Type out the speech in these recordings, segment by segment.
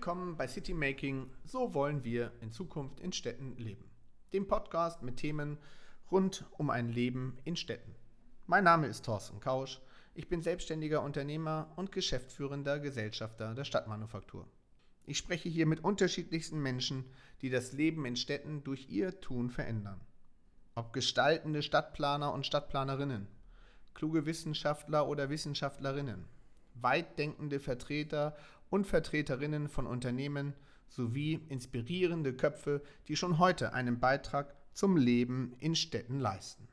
Willkommen bei City Making. So wollen wir in Zukunft in Städten leben. Dem Podcast mit Themen rund um ein Leben in Städten. Mein Name ist Thorsten Kausch. Ich bin selbstständiger Unternehmer und geschäftsführender Gesellschafter der Stadtmanufaktur. Ich spreche hier mit unterschiedlichsten Menschen, die das Leben in Städten durch ihr Tun verändern. Ob gestaltende Stadtplaner und Stadtplanerinnen, kluge Wissenschaftler oder Wissenschaftlerinnen, weitdenkende Vertreter und Vertreterinnen von Unternehmen sowie inspirierende Köpfe, die schon heute einen Beitrag zum Leben in Städten leisten.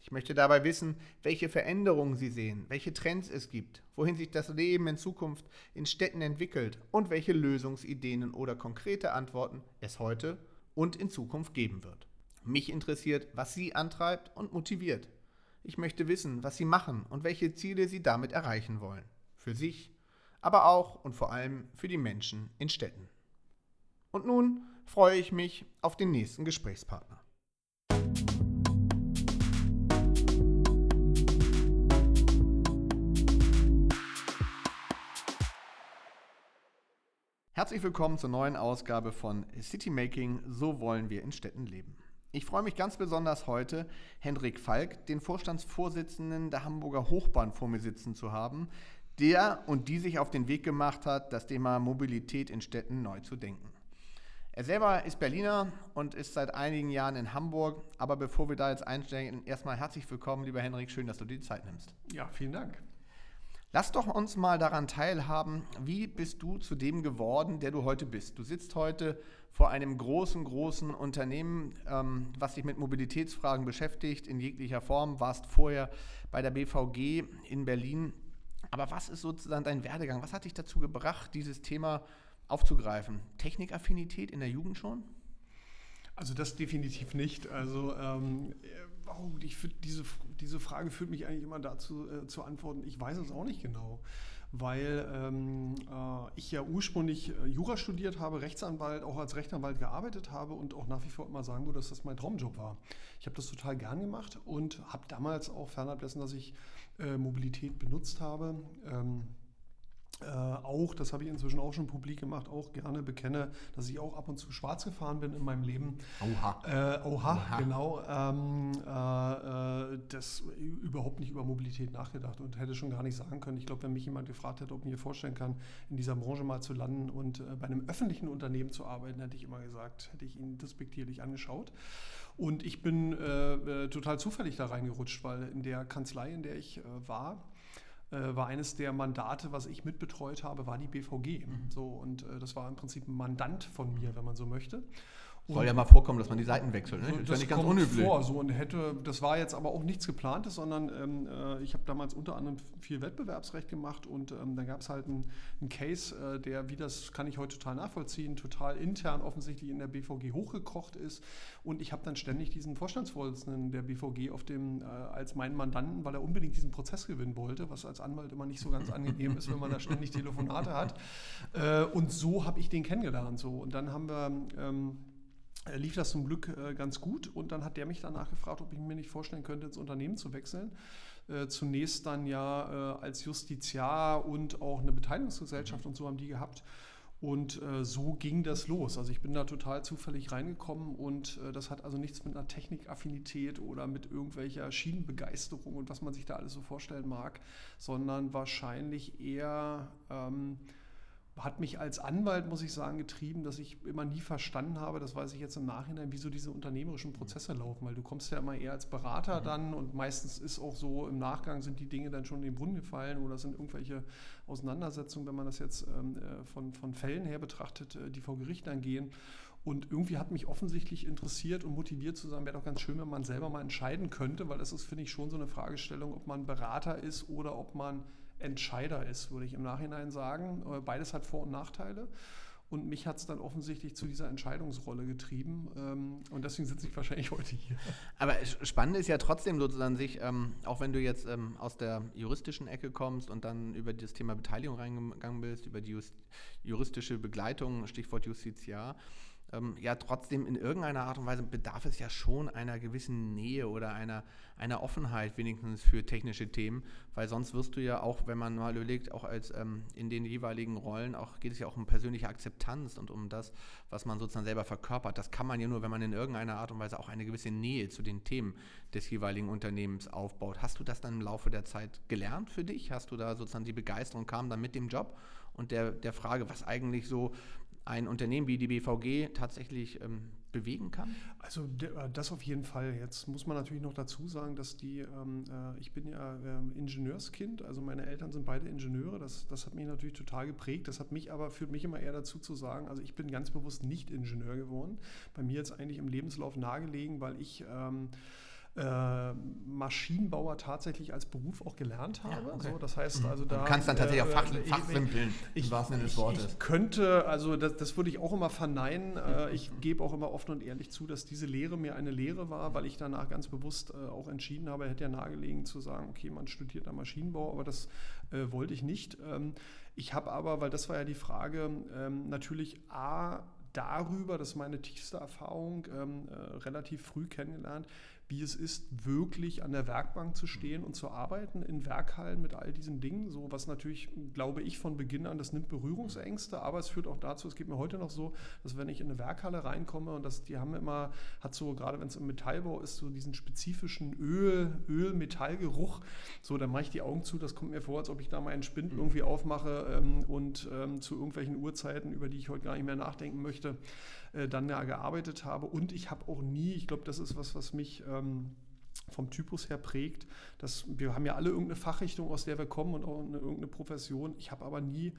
Ich möchte dabei wissen, welche Veränderungen Sie sehen, welche Trends es gibt, wohin sich das Leben in Zukunft in Städten entwickelt und welche Lösungsideen oder konkrete Antworten es heute und in Zukunft geben wird. Mich interessiert, was Sie antreibt und motiviert. Ich möchte wissen, was Sie machen und welche Ziele Sie damit erreichen wollen. Für sich, aber auch und vor allem für die Menschen in Städten. Und nun freue ich mich auf den nächsten Gesprächspartner. Herzlich willkommen zur neuen Ausgabe von City Making, so wollen wir in Städten leben. Ich freue mich ganz besonders heute, Hendrik Falk, den Vorstandsvorsitzenden der Hamburger Hochbahn vor mir sitzen zu haben, der und die sich auf den Weg gemacht hat, das Thema Mobilität in Städten neu zu denken. Er selber ist Berliner und ist seit einigen Jahren in Hamburg. Aber bevor wir da jetzt einsteigen, erstmal herzlich willkommen, lieber Henrik. Schön, dass du dir die Zeit nimmst. Ja, vielen Dank. Lass doch uns mal daran teilhaben, wie bist du zu dem geworden, der du heute bist? Du sitzt heute vor einem großen, großen Unternehmen, ähm, was sich mit Mobilitätsfragen beschäftigt, in jeglicher Form, warst vorher bei der BVG in Berlin. Aber was ist sozusagen dein Werdegang? Was hat dich dazu gebracht, dieses Thema aufzugreifen? Technikaffinität in der Jugend schon? Also das definitiv nicht. Also ähm, oh, ich diese, diese Frage führt mich eigentlich immer dazu äh, zu antworten, ich weiß es auch nicht genau. Weil ähm, äh, ich ja ursprünglich äh, Jura studiert habe, Rechtsanwalt, auch als Rechtsanwalt gearbeitet habe und auch nach wie vor immer sagen würde, dass das mein Traumjob war. Ich habe das total gern gemacht und habe damals auch fernab dessen, dass ich äh, Mobilität benutzt habe, ähm, äh, auch, das habe ich inzwischen auch schon publik gemacht, auch gerne bekenne, dass ich auch ab und zu schwarz gefahren bin in meinem Leben. Oha. Äh, oha, oha, genau. Ähm, äh, äh, das überhaupt nicht über Mobilität nachgedacht und hätte schon gar nicht sagen können. Ich glaube, wenn mich jemand gefragt hätte, ob ich mir vorstellen kann, in dieser Branche mal zu landen und äh, bei einem öffentlichen Unternehmen zu arbeiten, hätte ich immer gesagt, hätte ich ihn despektierlich angeschaut. Und ich bin äh, total zufällig da reingerutscht, weil in der Kanzlei, in der ich war, äh, war eines der Mandate, was ich mitbetreut habe, war die BVG. Mhm. So, und äh, das war im Prinzip ein Mandant von mir, wenn man so möchte. Soll ja mal vorkommen, dass man die Seiten wechselt. Ne? Das, das ist ja nicht ganz unüblich. Vor, so und hätte, das war jetzt aber auch nichts geplantes, sondern ähm, äh, ich habe damals unter anderem viel Wettbewerbsrecht gemacht und ähm, dann gab es halt einen, einen Case, äh, der, wie das kann ich heute total nachvollziehen, total intern offensichtlich in der BVG hochgekocht ist. Und ich habe dann ständig diesen Vorstandsvorsitzenden der BVG auf dem, äh, als meinen Mandanten, weil er unbedingt diesen Prozess gewinnen wollte, was als Anwalt immer nicht so ganz angenehm ist, wenn man da ständig Telefonate hat. Äh, und so habe ich den kennengelernt. So. Und dann haben wir. Ähm, äh, lief das zum Glück äh, ganz gut und dann hat der mich danach gefragt, ob ich mir nicht vorstellen könnte, ins Unternehmen zu wechseln. Äh, zunächst dann ja äh, als Justiziar und auch eine Beteiligungsgesellschaft und so haben die gehabt. Und äh, so ging das los. Also ich bin da total zufällig reingekommen und äh, das hat also nichts mit einer Technikaffinität oder mit irgendwelcher Schienenbegeisterung und was man sich da alles so vorstellen mag, sondern wahrscheinlich eher... Ähm, hat mich als Anwalt, muss ich sagen, getrieben, dass ich immer nie verstanden habe, das weiß ich jetzt im Nachhinein, wieso diese unternehmerischen Prozesse laufen, weil du kommst ja immer eher als Berater mhm. dann und meistens ist auch so, im Nachgang sind die Dinge dann schon in den Brunnen gefallen oder sind irgendwelche Auseinandersetzungen, wenn man das jetzt ähm, äh, von, von Fällen her betrachtet, äh, die vor Gericht dann gehen. Und irgendwie hat mich offensichtlich interessiert und motiviert zu sagen, wäre doch ganz schön, wenn man selber mal entscheiden könnte, weil das ist, finde ich, schon so eine Fragestellung, ob man Berater ist oder ob man Entscheider ist, würde ich im Nachhinein sagen. Äh, beides hat Vor- und Nachteile. Und mich hat es dann offensichtlich zu dieser Entscheidungsrolle getrieben. Ähm, und deswegen sitze ich wahrscheinlich heute hier. Aber spannend ist ja trotzdem sozusagen sich, ähm, auch wenn du jetzt ähm, aus der juristischen Ecke kommst und dann über das Thema Beteiligung reingegangen bist, über die juristische Begleitung, Stichwort Justiziar, ähm, ja trotzdem in irgendeiner Art und Weise bedarf es ja schon einer gewissen Nähe oder einer, einer Offenheit wenigstens für technische Themen, weil sonst wirst du ja auch, wenn man mal überlegt, auch als ähm, in den jeweiligen Rollen, auch geht es ja auch um persönliche Akzeptanz und um das, was man sozusagen selber verkörpert. Das kann man ja nur, wenn man in irgendeiner Art und Weise auch eine gewisse Nähe zu den Themen des jeweiligen Unternehmens aufbaut. Hast du das dann im Laufe der Zeit gelernt für dich? Hast du da sozusagen die Begeisterung kam dann mit dem Job und der, der Frage, was eigentlich so ein Unternehmen wie die BVG tatsächlich ähm, bewegen kann? Also äh, das auf jeden Fall. Jetzt muss man natürlich noch dazu sagen, dass die, ähm, äh, ich bin ja ähm, Ingenieurskind, also meine Eltern sind beide Ingenieure. Das, das hat mich natürlich total geprägt. Das hat mich aber, führt mich immer eher dazu zu sagen, also ich bin ganz bewusst nicht Ingenieur geworden. Bei mir jetzt eigentlich im Lebenslauf nahegelegen, weil ich ähm, äh, Maschinenbauer tatsächlich als Beruf auch gelernt habe. Ja, okay. so, das heißt also da. Du kannst dann tatsächlich äh, auch Fach, fachsimpeln, im wahrsten Sinne des Wortes. Ich könnte, also das, das würde ich auch immer verneinen. Äh, ich gebe auch immer offen und ehrlich zu, dass diese Lehre mir eine Lehre war, weil ich danach ganz bewusst äh, auch entschieden habe, hätte ja nahegelegen zu sagen, okay, man studiert da Maschinenbau, aber das äh, wollte ich nicht. Ähm, ich habe aber, weil das war ja die Frage, ähm, natürlich A, darüber, das ist meine tiefste Erfahrung, ähm, äh, relativ früh kennengelernt, wie es ist, wirklich an der Werkbank zu stehen und zu arbeiten in Werkhallen mit all diesen Dingen. So was natürlich, glaube ich, von Beginn an, das nimmt Berührungsängste, aber es führt auch dazu, es geht mir heute noch so, dass wenn ich in eine Werkhalle reinkomme und das, die haben immer, hat so, gerade wenn es im Metallbau ist, so diesen spezifischen Öl, Öl-Metallgeruch, so, dann mache ich die Augen zu, das kommt mir vor, als ob ich da mal einen Spind mhm. irgendwie aufmache ähm, und ähm, zu irgendwelchen Uhrzeiten, über die ich heute gar nicht mehr nachdenken möchte, äh, dann ja gearbeitet habe. Und ich habe auch nie, ich glaube, das ist was, was mich ähm, vom Typus her prägt, dass wir haben ja alle irgendeine Fachrichtung, aus der wir kommen und auch eine, irgendeine Profession. Ich habe aber nie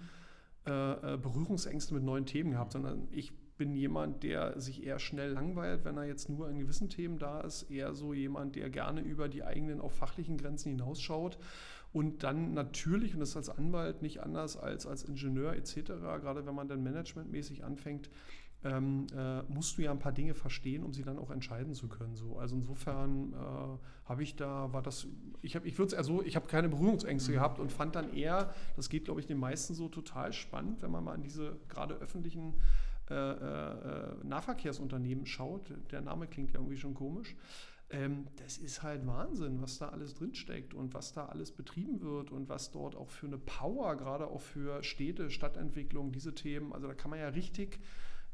äh, äh, Berührungsängste mit neuen Themen gehabt, sondern ich bin jemand, der sich eher schnell langweilt, wenn er jetzt nur in gewissen Themen da ist, eher so jemand, der gerne über die eigenen auch fachlichen Grenzen hinausschaut und dann natürlich, und das ist als Anwalt nicht anders als als Ingenieur etc., gerade wenn man dann managementmäßig anfängt, ähm, äh, musst du ja ein paar Dinge verstehen, um sie dann auch entscheiden zu können. So. Also insofern äh, habe ich da, war das, ich habe, ich würde es eher so, ich habe keine Berührungsängste mhm. gehabt und fand dann eher, das geht glaube ich den meisten so total spannend, wenn man mal an diese gerade öffentlichen äh, äh Nahverkehrsunternehmen schaut. Der Name klingt ja irgendwie schon komisch. Ähm, das ist halt Wahnsinn, was da alles drinsteckt und was da alles betrieben wird und was dort auch für eine Power, gerade auch für Städte, Stadtentwicklung, diese Themen, also da kann man ja richtig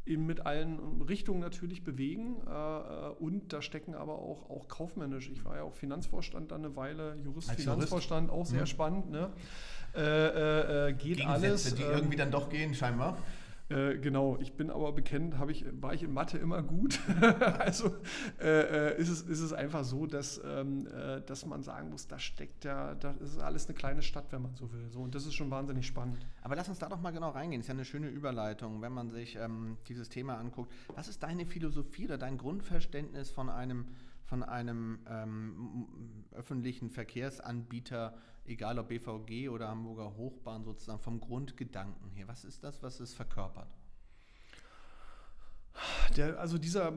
mit allen Richtungen natürlich bewegen. Äh, äh, und da stecken aber auch, auch kaufmännisch. Ich war ja auch Finanzvorstand dann eine Weile, Jurist, Als Finanzvorstand, Jurist? auch sehr mhm. spannend. Ne? Äh, äh, äh geht Gegensätze, alles. die ähm, irgendwie dann doch gehen, scheinbar. Äh, genau, ich bin aber bekannt, ich, war ich in Mathe immer gut. also äh, äh, ist, es, ist es einfach so, dass, ähm, äh, dass man sagen muss, da steckt ja, das ist alles eine kleine Stadt, wenn man so will. So, und das ist schon wahnsinnig spannend. Aber lass uns da doch mal genau reingehen. Ist ja eine schöne Überleitung, wenn man sich ähm, dieses Thema anguckt. Was ist deine Philosophie oder dein Grundverständnis von einem, von einem ähm, öffentlichen Verkehrsanbieter? Egal ob BVG oder Hamburger Hochbahn sozusagen vom Grundgedanken her? Was ist das, was es verkörpert? Der, also dieser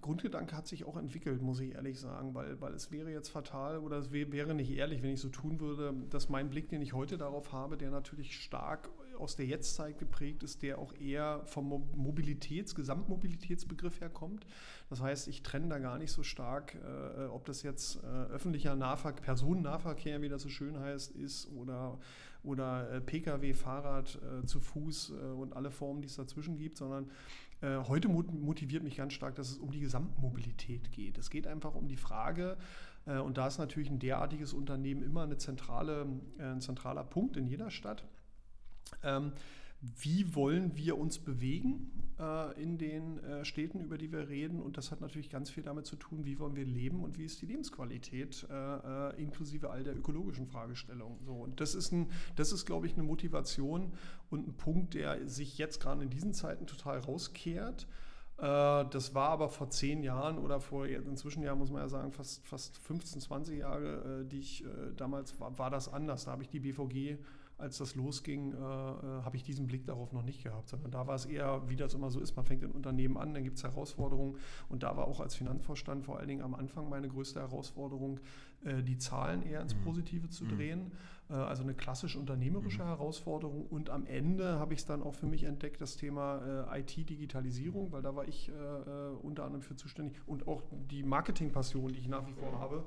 Grundgedanke hat sich auch entwickelt, muss ich ehrlich sagen, weil, weil es wäre jetzt fatal oder es wäre nicht ehrlich, wenn ich so tun würde, dass mein Blick, den ich heute darauf habe, der natürlich stark aus der Jetztzeit geprägt ist, der auch eher vom Mobilitäts-, Gesamtmobilitätsbegriff herkommt. Das heißt, ich trenne da gar nicht so stark, äh, ob das jetzt äh, öffentlicher Nahverkehr, Personennahverkehr, wie das so schön heißt, ist oder, oder äh, Pkw, Fahrrad, äh, zu Fuß äh, und alle Formen, die es dazwischen gibt, sondern äh, heute motiviert mich ganz stark, dass es um die Gesamtmobilität geht. Es geht einfach um die Frage, und da ist natürlich ein derartiges Unternehmen immer eine zentrale, ein zentraler Punkt in jeder Stadt ähm, wie wollen wir uns bewegen äh, in den äh, Städten, über die wir reden? Und das hat natürlich ganz viel damit zu tun, wie wollen wir leben und wie ist die Lebensqualität, äh, äh inklusive all der ökologischen Fragestellungen. So, und das ist, ein, das ist, glaube ich, eine Motivation und ein Punkt, der sich jetzt gerade in diesen Zeiten total rauskehrt. Äh, das war aber vor zehn Jahren oder vor inzwischen ja muss man ja sagen fast, fast 15, 20 Jahre, äh, die ich damals war, war das anders. Da habe ich die BVG als das losging, äh, äh, habe ich diesen Blick darauf noch nicht gehabt, sondern da war es eher, wie das immer so ist, man fängt in Unternehmen an, dann gibt es Herausforderungen und da war auch als Finanzvorstand vor allen Dingen am Anfang meine größte Herausforderung, äh, die Zahlen eher ins mhm. Positive zu mhm. drehen. Äh, also eine klassisch unternehmerische mhm. Herausforderung. Und am Ende habe ich es dann auch für mich entdeckt, das Thema äh, IT-Digitalisierung, weil da war ich äh, äh, unter anderem für zuständig. Und auch die Marketingpassion, die ich nach wie vor habe,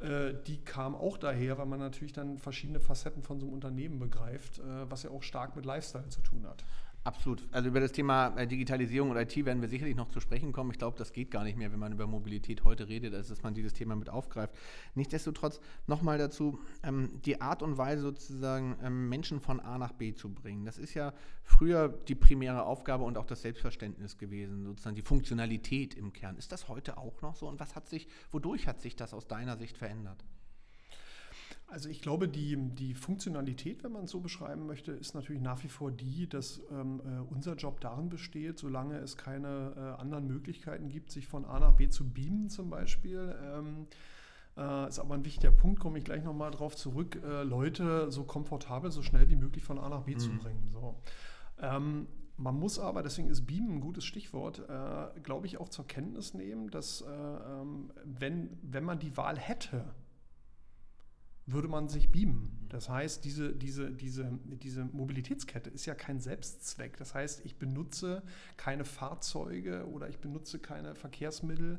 äh, die kam auch daher, weil man natürlich dann verschiedene Facetten von so einem Unternehmen begreift, äh, was ja auch stark mit Lifestyle zu tun hat. Absolut. Also über das Thema äh, Digitalisierung und IT werden wir sicherlich noch zu sprechen kommen. Ich glaube, das geht gar nicht mehr, wenn man über Mobilität heute redet, als dass man dieses Thema mit aufgreift. Nichtsdestotrotz nochmal dazu, ähm, die Art und Weise sozusagen ähm, Menschen von A nach B zu bringen. Das ist ja früher die primäre Aufgabe und auch das Selbstverständnis gewesen, sozusagen die Funktionalität im Kern. Ist das heute auch noch so und was hat sich, wodurch hat sich das aus deiner Sicht verändert? Also ich glaube, die, die Funktionalität, wenn man es so beschreiben möchte, ist natürlich nach wie vor die, dass ähm, äh, unser Job darin besteht, solange es keine äh, anderen Möglichkeiten gibt, sich von A nach B zu beamen zum Beispiel. Ähm, äh, ist aber ein wichtiger Punkt, komme ich gleich nochmal drauf zurück, äh, Leute so komfortabel, so schnell wie möglich von A nach B mhm. zu bringen. So. Ähm, man muss aber, deswegen ist Beamen ein gutes Stichwort, äh, glaube ich, auch zur Kenntnis nehmen, dass äh, ähm, wenn, wenn man die Wahl hätte, würde man sich beamen. Das heißt, diese, diese, diese, diese Mobilitätskette ist ja kein Selbstzweck. Das heißt, ich benutze keine Fahrzeuge oder ich benutze keine Verkehrsmittel,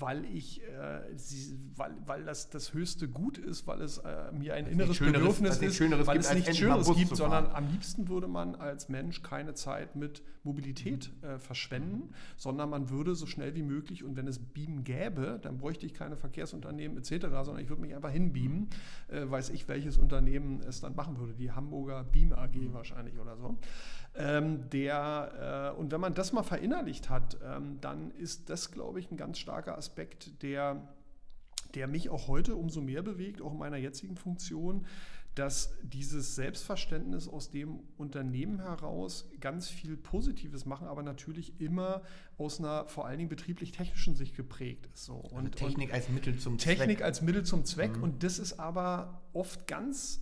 weil ich, äh, sie, weil, weil das das höchste Gut ist, weil es äh, mir ein inneres Bedürfnis ist, weil es nichts Schöneres gibt, sondern am liebsten würde man als Mensch keine Zeit mit Mobilität äh, verschwenden, sondern man würde so schnell wie möglich und wenn es Beamen gäbe, dann bräuchte ich keine Verkehrsunternehmen etc., sondern ich würde mich einfach hinbeamen, äh, weiß ich, welches Unternehmen es dann machen würde, die Hamburger Beam AG wahrscheinlich oder so. Ähm, der, äh, und wenn man das mal verinnerlicht hat, ähm, dann ist das, glaube ich, ein ganz starker Aspekt, der, der mich auch heute umso mehr bewegt, auch in meiner jetzigen Funktion, dass dieses Selbstverständnis aus dem Unternehmen heraus ganz viel Positives machen, aber natürlich immer aus einer vor allen Dingen betrieblich-technischen Sicht geprägt ist. So. Und, also Technik und als Mittel zum Technik Zweck. Technik als Mittel zum Zweck. Mhm. Und das ist aber oft ganz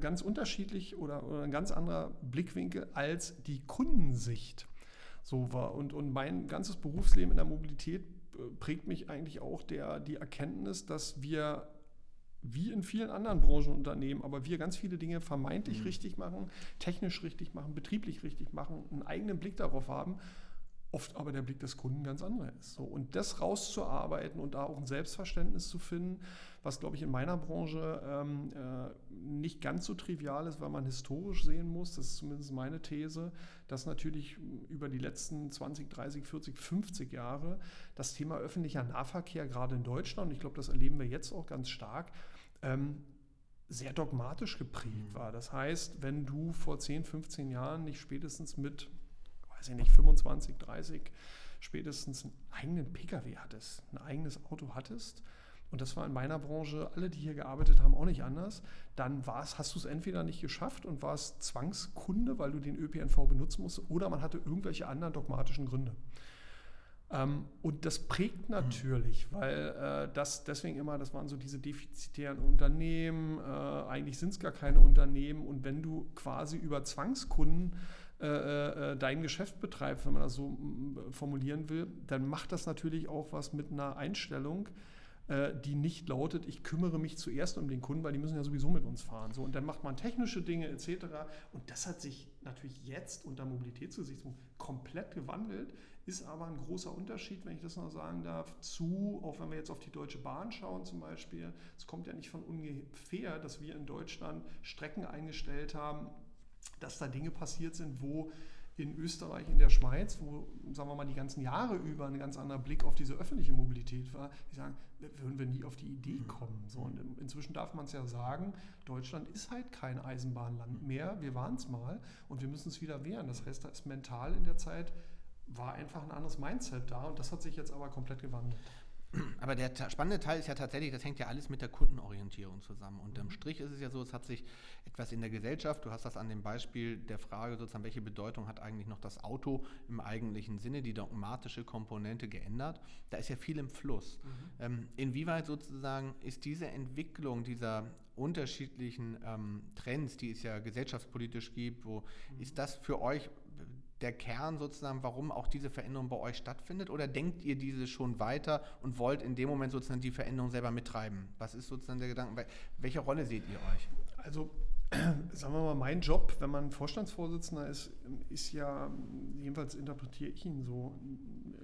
ganz unterschiedlich oder, oder, ein ganz anderer Blickwinkel als die Kundensicht so war. Und, und mein ganzes Berufsleben in der Mobilität äh, prägt mich eigentlich auch der, die Erkenntnis, dass wir wie in vielen anderen Branchenunternehmen, aber wir ganz viele Dinge vermeintlich mhm. richtig machen, technisch richtig machen, betrieblich richtig machen, einen eigenen Blick darauf haben oft aber der Blick des Kunden ganz anderer ist. So, und das rauszuarbeiten und da auch ein Selbstverständnis zu finden, was, glaube ich, in meiner Branche ähm, äh, nicht ganz so trivial ist, weil man historisch sehen muss, das ist zumindest meine These, dass natürlich über die letzten 20, 30, 40, 50 Jahre das Thema öffentlicher Nahverkehr, gerade in Deutschland, und ich glaube, das erleben wir jetzt auch ganz stark, ähm, sehr dogmatisch geprägt mhm. war. Das heißt, wenn du vor 10, 15 Jahren nicht spätestens mit weiß ich nicht, 25, 30 spätestens einen eigenen Pkw hattest, ein eigenes Auto hattest, und das war in meiner Branche, alle, die hier gearbeitet haben, auch nicht anders, dann war's, hast du es entweder nicht geschafft und warst Zwangskunde, weil du den ÖPNV benutzen musst, oder man hatte irgendwelche anderen dogmatischen Gründe. Ähm, und das prägt mhm. natürlich, weil äh, das deswegen immer, das waren so diese defizitären Unternehmen, äh, eigentlich sind es gar keine Unternehmen und wenn du quasi über Zwangskunden äh, äh, dein Geschäft betreibst, wenn man das so formulieren will, dann macht das natürlich auch was mit einer Einstellung, äh, die nicht lautet, ich kümmere mich zuerst um den Kunden, weil die müssen ja sowieso mit uns fahren. So, und dann macht man technische Dinge etc. Und das hat sich natürlich jetzt unter Mobilitätsgesichtspunkt komplett gewandelt, ist aber ein großer Unterschied, wenn ich das noch sagen darf, zu, auch wenn wir jetzt auf die Deutsche Bahn schauen zum Beispiel, es kommt ja nicht von ungefähr, dass wir in Deutschland Strecken eingestellt haben, dass da Dinge passiert sind, wo in Österreich, in der Schweiz, wo, sagen wir mal, die ganzen Jahre über ein ganz anderer Blick auf diese öffentliche Mobilität war, die sagen, würden wir nie auf die Idee mhm. kommen. So, und inzwischen darf man es ja sagen, Deutschland ist halt kein Eisenbahnland mehr. Wir waren es mal und wir müssen es wieder wehren. Das heißt, da ist mental in der Zeit, war einfach ein anderes Mindset da und das hat sich jetzt aber komplett gewandelt. Aber der spannende Teil ist ja tatsächlich, das hängt ja alles mit der Kundenorientierung zusammen. Unterm mhm. Strich ist es ja so, es hat sich etwas in der Gesellschaft, du hast das an dem Beispiel der Frage sozusagen, welche Bedeutung hat eigentlich noch das Auto im eigentlichen Sinne, die dogmatische Komponente geändert. Da ist ja viel im Fluss. Mhm. Ähm, inwieweit sozusagen ist diese Entwicklung dieser unterschiedlichen ähm, Trends, die es ja gesellschaftspolitisch gibt, wo mhm. ist das für euch der Kern sozusagen, warum auch diese Veränderung bei euch stattfindet? Oder denkt ihr diese schon weiter und wollt in dem Moment sozusagen die Veränderung selber mittreiben? Was ist sozusagen der Gedanke? Welche Rolle seht ihr euch? Also sagen wir mal, mein Job, wenn man Vorstandsvorsitzender ist, ist ja, jedenfalls interpretiere ich ihn so,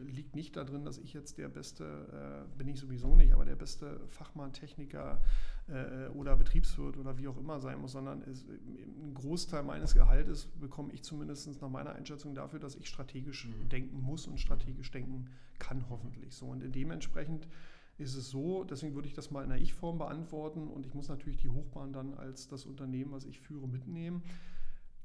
liegt nicht darin, dass ich jetzt der beste, äh, bin ich sowieso nicht, aber der beste Fachmann, Techniker äh, oder Betriebswirt oder wie auch immer sein muss, sondern ist, ein Großteil meines Gehaltes bekomme ich zumindest nach meiner Einschätzung dafür, dass ich strategisch mhm. denken muss und strategisch denken kann, hoffentlich. So und dementsprechend ist es so, deswegen würde ich das mal in der Ich-Form beantworten und ich muss natürlich die Hochbahn dann als das Unternehmen, was ich führe, mitnehmen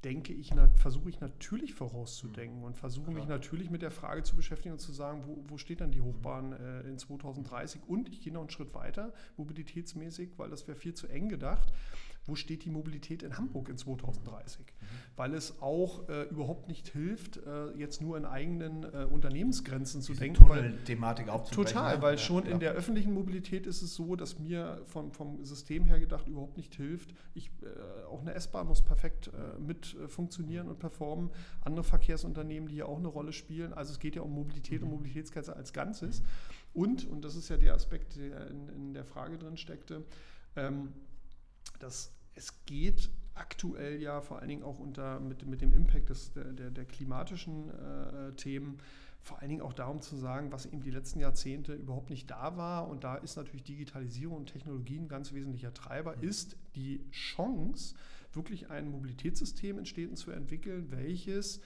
denke ich, versuche ich natürlich vorauszudenken mhm. und versuche mich natürlich mit der Frage zu beschäftigen und zu sagen, wo, wo steht dann die Hochbahn äh, in 2030? Und ich gehe noch einen Schritt weiter, mobilitätsmäßig, weil das wäre viel zu eng gedacht wo steht die Mobilität in Hamburg in 2030? Mhm. Weil es auch äh, überhaupt nicht hilft, äh, jetzt nur in eigenen äh, Unternehmensgrenzen zu Diese denken. Thematik aufzubrechen. Total, weil ja, schon ja. in der öffentlichen Mobilität ist es so, dass mir vom, vom System her gedacht überhaupt nicht hilft. Ich, äh, auch eine S-Bahn muss perfekt äh, mit äh, funktionieren und performen. Andere Verkehrsunternehmen, die ja auch eine Rolle spielen. Also es geht ja um Mobilität mhm. und Mobilitätskette als Ganzes. Und, und das ist ja der Aspekt, der in, in der Frage drin steckte, ähm, dass es geht aktuell ja vor allen Dingen auch unter, mit, mit dem Impact des, der, der, der klimatischen äh, Themen vor allen Dingen auch darum zu sagen, was eben die letzten Jahrzehnte überhaupt nicht da war. Und da ist natürlich Digitalisierung und Technologie ein ganz wesentlicher Treiber, mhm. ist die Chance, wirklich ein Mobilitätssystem in Städten zu entwickeln, welches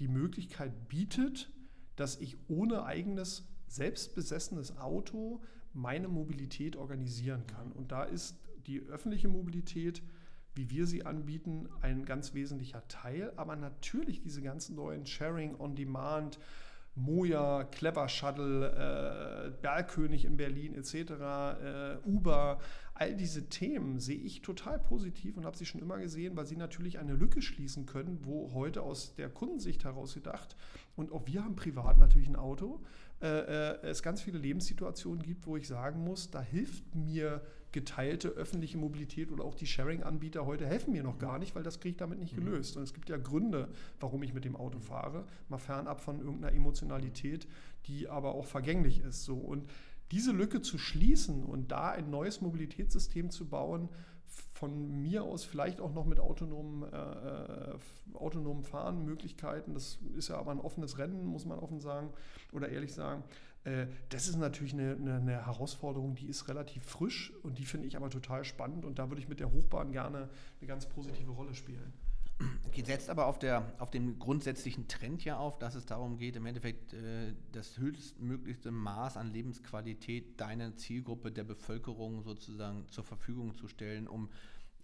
die Möglichkeit bietet, dass ich ohne eigenes selbstbesessenes Auto meine Mobilität organisieren kann. Und da ist die öffentliche Mobilität, wie wir sie anbieten, ein ganz wesentlicher Teil. Aber natürlich diese ganzen neuen Sharing on Demand, Moja, Clever Shuttle, äh, Bergkönig in Berlin etc., äh, Uber, all diese Themen sehe ich total positiv und habe sie schon immer gesehen, weil sie natürlich eine Lücke schließen können, wo heute aus der Kundensicht heraus gedacht, und auch wir haben privat natürlich ein Auto, es ganz viele Lebenssituationen gibt, wo ich sagen muss, da hilft mir geteilte öffentliche Mobilität oder auch die Sharing-Anbieter heute helfen mir noch gar nicht, weil das kriege ich damit nicht mhm. gelöst. Und es gibt ja Gründe, warum ich mit dem Auto fahre, mal fernab von irgendeiner Emotionalität, die aber auch vergänglich ist. So. Und diese Lücke zu schließen und da ein neues Mobilitätssystem zu bauen, von mir aus vielleicht auch noch mit autonomen, äh, äh autonomen Fahrenmöglichkeiten. Das ist ja aber ein offenes Rennen, muss man offen sagen oder ehrlich sagen. Äh, das ist natürlich eine, eine, eine, Herausforderung, die ist relativ frisch und die finde ich aber total spannend und da würde ich mit der Hochbahn gerne eine ganz positive Rolle spielen. Setzt aber auf, der, auf dem grundsätzlichen Trend ja auf, dass es darum geht, im Endeffekt äh, das höchstmöglichste Maß an Lebensqualität deiner Zielgruppe der Bevölkerung sozusagen zur Verfügung zu stellen, um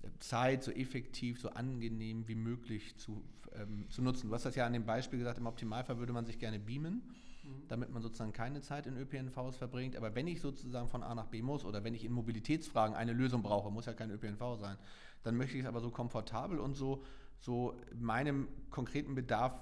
äh, Zeit so effektiv, so angenehm wie möglich zu, ähm, zu nutzen. Du hast das ja an dem Beispiel gesagt, im Optimalfall würde man sich gerne beamen Mhm. damit man sozusagen keine Zeit in ÖPNVs verbringt. Aber wenn ich sozusagen von A nach B muss oder wenn ich in Mobilitätsfragen eine Lösung brauche, muss ja kein ÖPNV sein, dann möchte ich es aber so komfortabel und so, so meinem konkreten Bedarf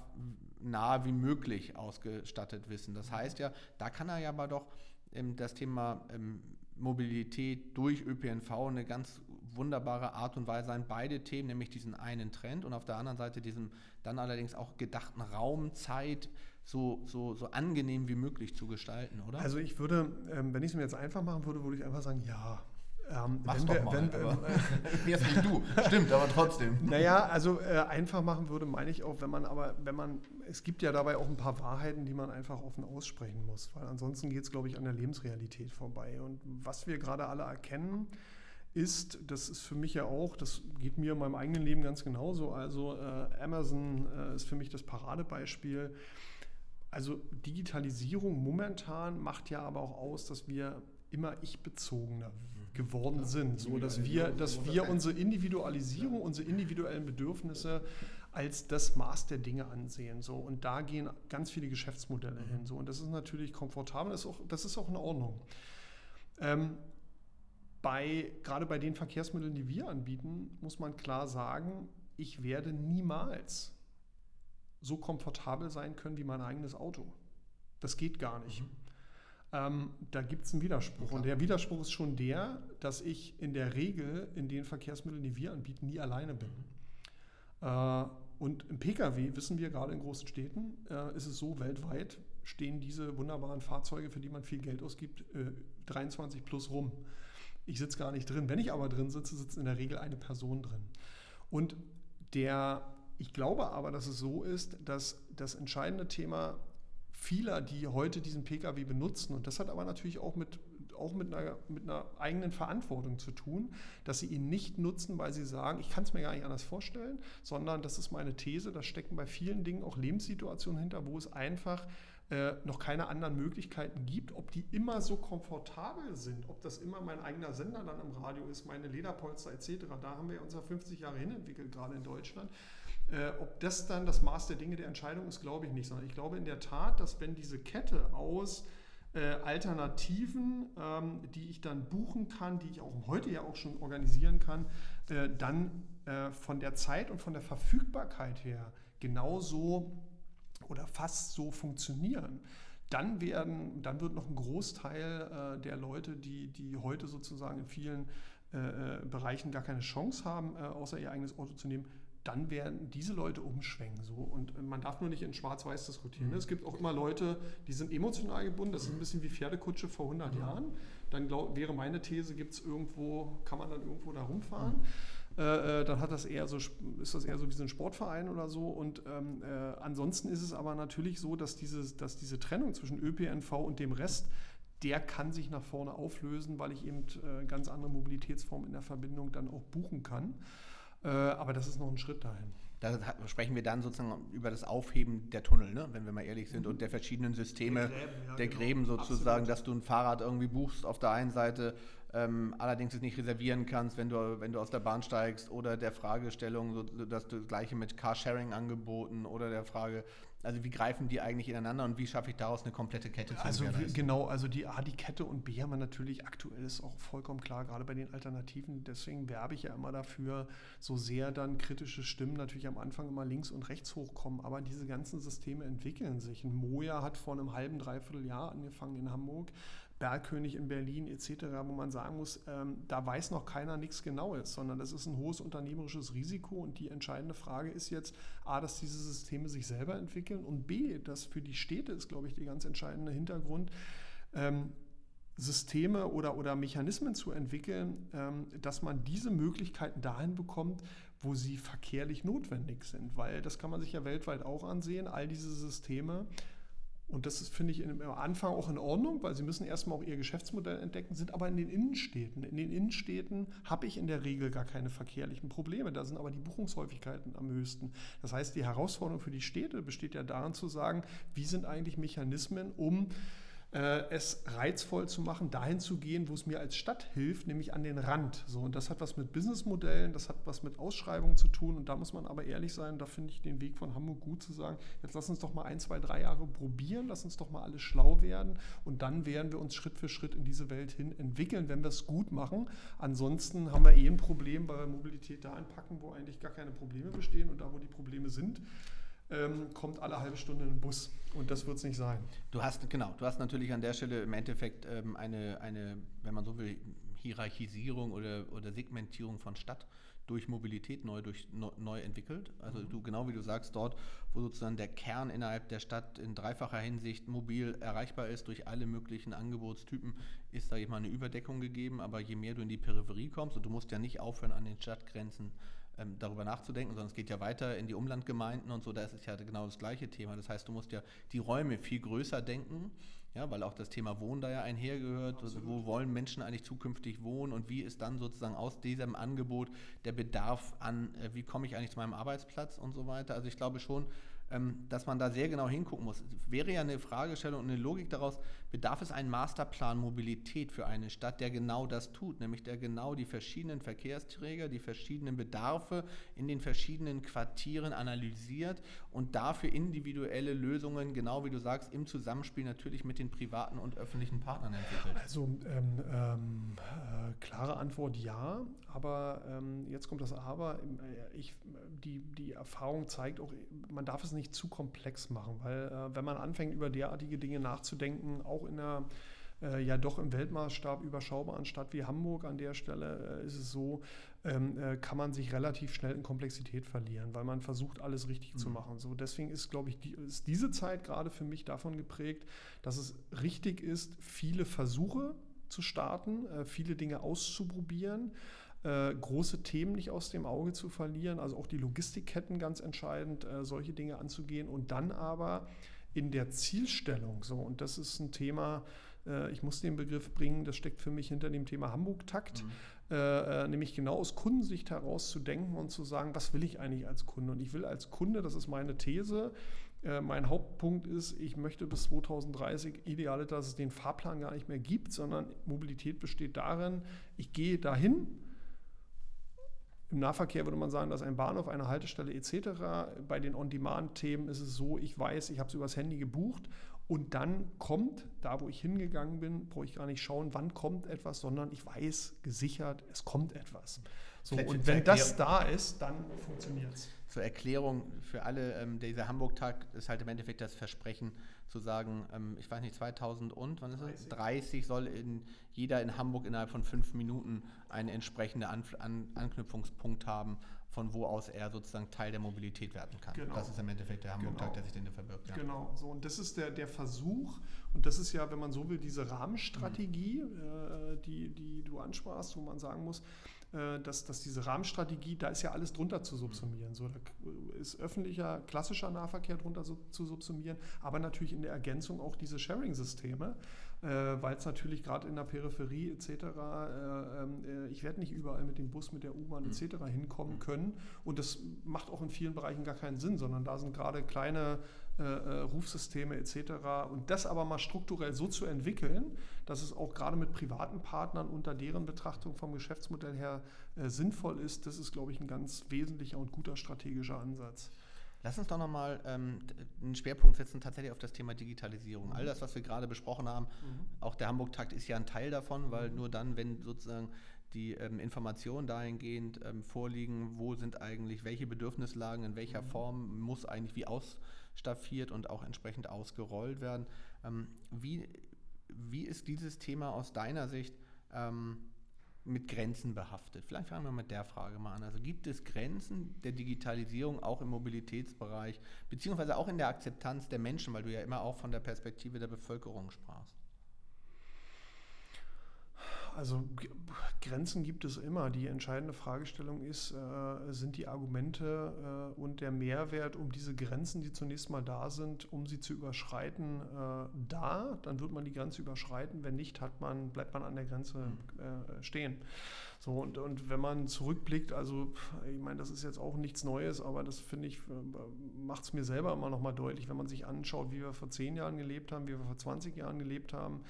nahe wie möglich ausgestattet wissen. Das heißt ja, da kann er ja aber doch ähm, das Thema ähm, Mobilität durch ÖPNV eine ganz wunderbare Art und Weise sein. Beide Themen, nämlich diesen einen Trend und auf der anderen Seite diesen dann allerdings auch gedachten Raum, Zeit, so, so, so angenehm wie möglich zu gestalten, oder? Also ich würde, ähm, wenn ich es mir jetzt einfach machen würde, würde ich einfach sagen, ja. Ähm, Mach's doch wir, mal. Wenn, aber, äh, nicht du. Stimmt, aber trotzdem. Naja, also äh, einfach machen würde, meine ich auch, wenn man aber, wenn man, es gibt ja dabei auch ein paar Wahrheiten, die man einfach offen aussprechen muss, weil ansonsten geht es, glaube ich, an der Lebensrealität vorbei. Und was wir gerade alle erkennen, ist, das ist für mich ja auch, das geht mir in meinem eigenen Leben ganz genauso. Also äh, Amazon äh, ist für mich das Paradebeispiel also Digitalisierung momentan macht ja aber auch aus, dass wir immer ich-bezogener geworden sind, so dass wir, dass wir unsere Individualisierung, unsere individuellen Bedürfnisse als das Maß der Dinge ansehen. So. Und da gehen ganz viele Geschäftsmodelle mhm. hin. So. Und das ist natürlich komfortabel, das ist auch, das ist auch in Ordnung. Ähm, bei, gerade bei den Verkehrsmitteln, die wir anbieten, muss man klar sagen, ich werde niemals so komfortabel sein können wie mein eigenes Auto. Das geht gar nicht. Mhm. Ähm, da gibt es einen Widerspruch. Ja, und der Widerspruch ist schon der, dass ich in der Regel in den Verkehrsmitteln, die wir anbieten, nie alleine bin. Äh, Und im Pkw, wissen wir gerade in großen Städten, äh, ist es so, weltweit stehen diese wunderbaren Fahrzeuge, für die man viel Geld ausgibt, äh, 23 plus rum. Ich sitze gar nicht drin. Wenn ich aber drin sitze, sitzt in der Regel eine Person drin. Und der, ich glaube aber, dass es so ist, dass das entscheidende Thema vieler, die heute diesen Pkw benutzen, und das hat aber natürlich auch mit auch mit einer, mit einer eigenen Verantwortung zu tun, dass sie ihn nicht nutzen, weil sie sagen, ich kann es mir gar nicht anders vorstellen, sondern das ist meine These, da stecken bei vielen Dingen auch Lebenssituationen hinter, wo es einfach äh, noch keine anderen Möglichkeiten gibt, ob die immer so komfortabel sind, ob das immer mein eigener Sender dann im Radio ist, meine Lederpolster etc. Da haben wir uns ja 50 Jahre hin entwickelt, gerade in Deutschland. Äh, ob das dann das Maß der Dinge der Entscheidung ist, glaube ich nicht, sondern ich glaube in der Tat, dass wenn diese Kette aus äh, Alternativen, ähm, die ich dann buchen kann, die ich auch heute ja auch schon organisieren kann, äh, dann äh, von der Zeit und von der Verfügbarkeit her genauso oder fast so funktionieren. Dann, werden, dann wird noch ein Großteil äh, der Leute, die, die heute sozusagen in vielen äh, äh, Bereichen gar keine Chance haben, außer ihr eigenes Auto zu nehmen, dann werden diese Leute umschwenken. So. Und man darf nur nicht in Schwarz-Weiß diskutieren. Mhm. Es gibt auch immer Leute, die sind emotional gebunden. Das ist ein bisschen wie Pferdekutsche vor 100 mhm. Jahren. Dann glaub, wäre meine These, gibt es irgendwo, kann man dann irgendwo da rumfahren. Mhm. Äh, äh, dann hat das eher so, ist das eher so wie so ein Sportverein oder so. Und ähm, äh, ansonsten ist es aber natürlich so, dass, dieses, dass diese Trennung zwischen ÖPNV und dem Rest, der kann sich nach vorne auflösen, weil ich eben äh, ganz andere Mobilitätsformen in der Verbindung dann auch buchen kann. Äh, aber das ist noch ein Schritt dahin. Da sprechen wir dann sozusagen über das Aufheben der Tunnel, ne? wenn wir mal ehrlich sind, mhm. und der verschiedenen Systeme, der Gräben, ja, der genau. Gräben sozusagen, Absolut. dass du ein Fahrrad irgendwie buchst auf der einen Seite, ähm, allerdings es nicht reservieren kannst, wenn du, wenn du aus der Bahn steigst, oder der Fragestellung, so, dass du das gleiche mit Carsharing-Angeboten oder der Frage, also wie greifen die eigentlich ineinander und wie schaffe ich daraus eine komplette Kette zu Also wie, genau, also die A, die Kette und B haben wir natürlich aktuell ist auch vollkommen klar, gerade bei den Alternativen. Deswegen werbe ich ja immer dafür, so sehr dann kritische Stimmen natürlich am Anfang immer links und rechts hochkommen. Aber diese ganzen Systeme entwickeln sich. Ein Moja hat vor einem halben, dreiviertel Jahr angefangen in Hamburg. Bergkönig in Berlin etc., wo man sagen muss, ähm, da weiß noch keiner nichts Genaues, sondern das ist ein hohes unternehmerisches Risiko und die entscheidende Frage ist jetzt, a, dass diese Systeme sich selber entwickeln und b, dass für die Städte ist, glaube ich, der ganz entscheidende Hintergrund, ähm, Systeme oder, oder Mechanismen zu entwickeln, ähm, dass man diese Möglichkeiten dahin bekommt, wo sie verkehrlich notwendig sind. Weil das kann man sich ja weltweit auch ansehen, all diese Systeme und das finde ich am Anfang auch in Ordnung, weil sie müssen erstmal auch ihr Geschäftsmodell entdecken, sind aber in den Innenstädten. In den Innenstädten habe ich in der Regel gar keine verkehrlichen Probleme. Da sind aber die Buchungshäufigkeiten am höchsten. Das heißt, die Herausforderung für die Städte besteht ja darin zu sagen, wie sind eigentlich Mechanismen, um äh, es reizvoll zu machen, dahin zu gehen, wo es mir als Stadt hilft, nämlich an den Rand. So, und das hat was mit Businessmodellen, das hat was mit Ausschreibungen zu tun. Und da muss man aber ehrlich sein, da finde ich den Weg von Hamburg gut zu sagen, jetzt lass uns doch mal ein, zwei, drei Jahre probieren, lass uns doch mal alle schlau werden und dann werden wir uns Schritt für Schritt in diese Welt hin entwickeln, wenn wir es gut machen. Ansonsten haben wir eh ein Problem, weil wir Mobilität da anpacken, wo eigentlich gar keine Probleme bestehen und da, wo die Probleme sind, ähm, kommt alle halbe Stunde ein Bus. Und das wird es nicht sein. Du hast, genau, du hast natürlich an der Stelle im Endeffekt ähm, eine, eine, wenn man so will, Hierarchisierung oder, oder Segmentierung von Stadt durch Mobilität neu, durch, neu entwickelt. Also mhm. du, genau wie du sagst, dort, wo sozusagen der Kern innerhalb der Stadt in dreifacher Hinsicht mobil erreichbar ist durch alle möglichen Angebotstypen, ist da immer eine Überdeckung gegeben. Aber je mehr du in die Peripherie kommst, und du musst ja nicht aufhören, an den Stadtgrenzen ähm, darüber nachzudenken, sondern es geht ja weiter in die Umlandgemeinden und so, da ist es ja genau das gleiche Thema. Das heißt, du musst ja die Räume viel größer denken, ja, weil auch das Thema Wohnen da ja einhergehört. Absolut. Wo wollen Menschen eigentlich zukünftig wohnen und wie ist dann sozusagen aus diesem Angebot der Bedarf an, äh, wie komme ich eigentlich zu meinem Arbeitsplatz und so weiter. Also ich glaube schon, ähm, dass man da sehr genau hingucken muss. Wäre ja eine Fragestellung und eine Logik daraus, bedarf es einen Masterplan Mobilität für eine Stadt, der genau das tut, nämlich der genau die verschiedenen Verkehrsträger, die verschiedenen Bedarfe in den verschiedenen Quartieren analysiert und dafür individuelle Lösungen, genau wie du sagst, im Zusammenspiel natürlich mit den privaten und öffentlichen Partnern entwickelt. Also ähm, ähm, äh, klare Antwort ja, aber ähm, jetzt kommt das Aber. Ich, die, die Erfahrung zeigt auch, man darf es nicht nicht zu komplex machen, weil äh, wenn man anfängt, über derartige Dinge nachzudenken, auch in einer äh, ja doch im Weltmaßstab überschaubaren Stadt wie Hamburg an der Stelle äh, ist es so, ähm, äh, kann man sich relativ schnell in Komplexität verlieren, weil man versucht, alles richtig mhm. zu machen. So, deswegen ist, glaube ich, die, ist diese Zeit gerade für mich davon geprägt, dass es richtig ist, viele Versuche zu starten, äh, viele Dinge auszuprobieren, äh, große Themen nicht aus dem Auge zu verlieren, also auch die Logistikketten ganz entscheidend, äh, solche Dinge anzugehen und dann aber in der Zielstellung, so, und das ist ein Thema, äh, ich muss den Begriff bringen, das steckt für mich hinter dem Thema Hamburg-Takt. Mhm. Äh, äh, nämlich genau aus Kundensicht heraus zu denken und zu sagen, was will ich eigentlich als Kunde? Und ich will als Kunde, das ist meine These, äh, mein Hauptpunkt ist, ich möchte bis 2030 ideale, dass es den Fahrplan gar nicht mehr gibt, sondern Mobilität besteht darin, ich gehe dahin. Im Nahverkehr würde man sagen, dass ein Bahnhof, eine Haltestelle etc. Bei den On-Demand-Themen ist es so, ich weiß, ich habe es übers Handy gebucht und dann kommt, da wo ich hingegangen bin, brauche ich gar nicht schauen, wann kommt etwas, sondern ich weiß gesichert, es kommt etwas. So, und wenn das da ist, dann funktioniert es. Zur Erklärung für alle, ähm, dieser Hamburg-Tag ist halt im Endeffekt das Versprechen zu sagen, ähm, ich weiß nicht, 2000 und, wann ist es? 30, 30 soll in, jeder in Hamburg innerhalb von fünf Minuten einen entsprechenden An An Anknüpfungspunkt haben, von wo aus er sozusagen Teil der Mobilität werden kann. Genau. Das ist im Endeffekt der Hamburg-Tag, genau. der sich denn verbirgt. Ja. Genau, so und das ist der, der Versuch, und das ist ja, wenn man so will, diese Rahmenstrategie, mhm. äh, die, die du ansprachst, wo man sagen muss, äh, dass, dass diese Rahmenstrategie, da ist ja alles drunter zu subsumieren. So, da ist öffentlicher, klassischer Nahverkehr drunter so, zu subsumieren, aber natürlich in der Ergänzung auch diese Sharing-Systeme, äh, weil es natürlich gerade in der Peripherie etc., äh, ähm, äh, ich werde nicht überall mit dem Bus, mit der U-Bahn etc. hinkommen können und das macht auch in vielen Bereichen gar keinen Sinn, sondern da sind gerade kleine äh, äh, Rufsysteme etc. Und das aber mal strukturell so zu entwickeln, dass es auch gerade mit privaten Partnern unter deren Betrachtung vom Geschäftsmodell her äh, sinnvoll ist, das ist, glaube ich, ein ganz wesentlicher und guter strategischer Ansatz. Lass uns doch nochmal ähm, einen Schwerpunkt setzen, tatsächlich auf das Thema Digitalisierung. Mhm. All das, was wir gerade besprochen haben, mhm. auch der Hamburg-Takt ist ja ein Teil davon, weil mhm. nur dann, wenn sozusagen die ähm, Informationen dahingehend ähm, vorliegen, wo sind eigentlich welche Bedürfnislagen, in welcher mhm. Form muss eigentlich wie ausstaffiert und auch entsprechend ausgerollt werden. Ähm, wie, wie ist dieses Thema aus deiner Sicht ähm, mit Grenzen behaftet? Vielleicht fangen wir mit der Frage mal an. Also gibt es Grenzen der Digitalisierung auch im Mobilitätsbereich, beziehungsweise auch in der Akzeptanz der Menschen, weil du ja immer auch von der Perspektive der Bevölkerung sprachst? Also Grenzen gibt es immer. Die entscheidende Fragestellung ist, äh, sind die Argumente äh, und der Mehrwert, um diese Grenzen, die zunächst mal da sind, um sie zu überschreiten, äh, da? Dann wird man die Grenze überschreiten. Wenn nicht, hat man, bleibt man an der Grenze äh, stehen. So, und, und wenn man zurückblickt, also ich meine, das ist jetzt auch nichts Neues, aber das finde ich, äh, macht es mir selber immer noch mal deutlich, wenn man sich anschaut, wie wir vor zehn Jahren gelebt haben, wie wir vor 20 Jahren gelebt haben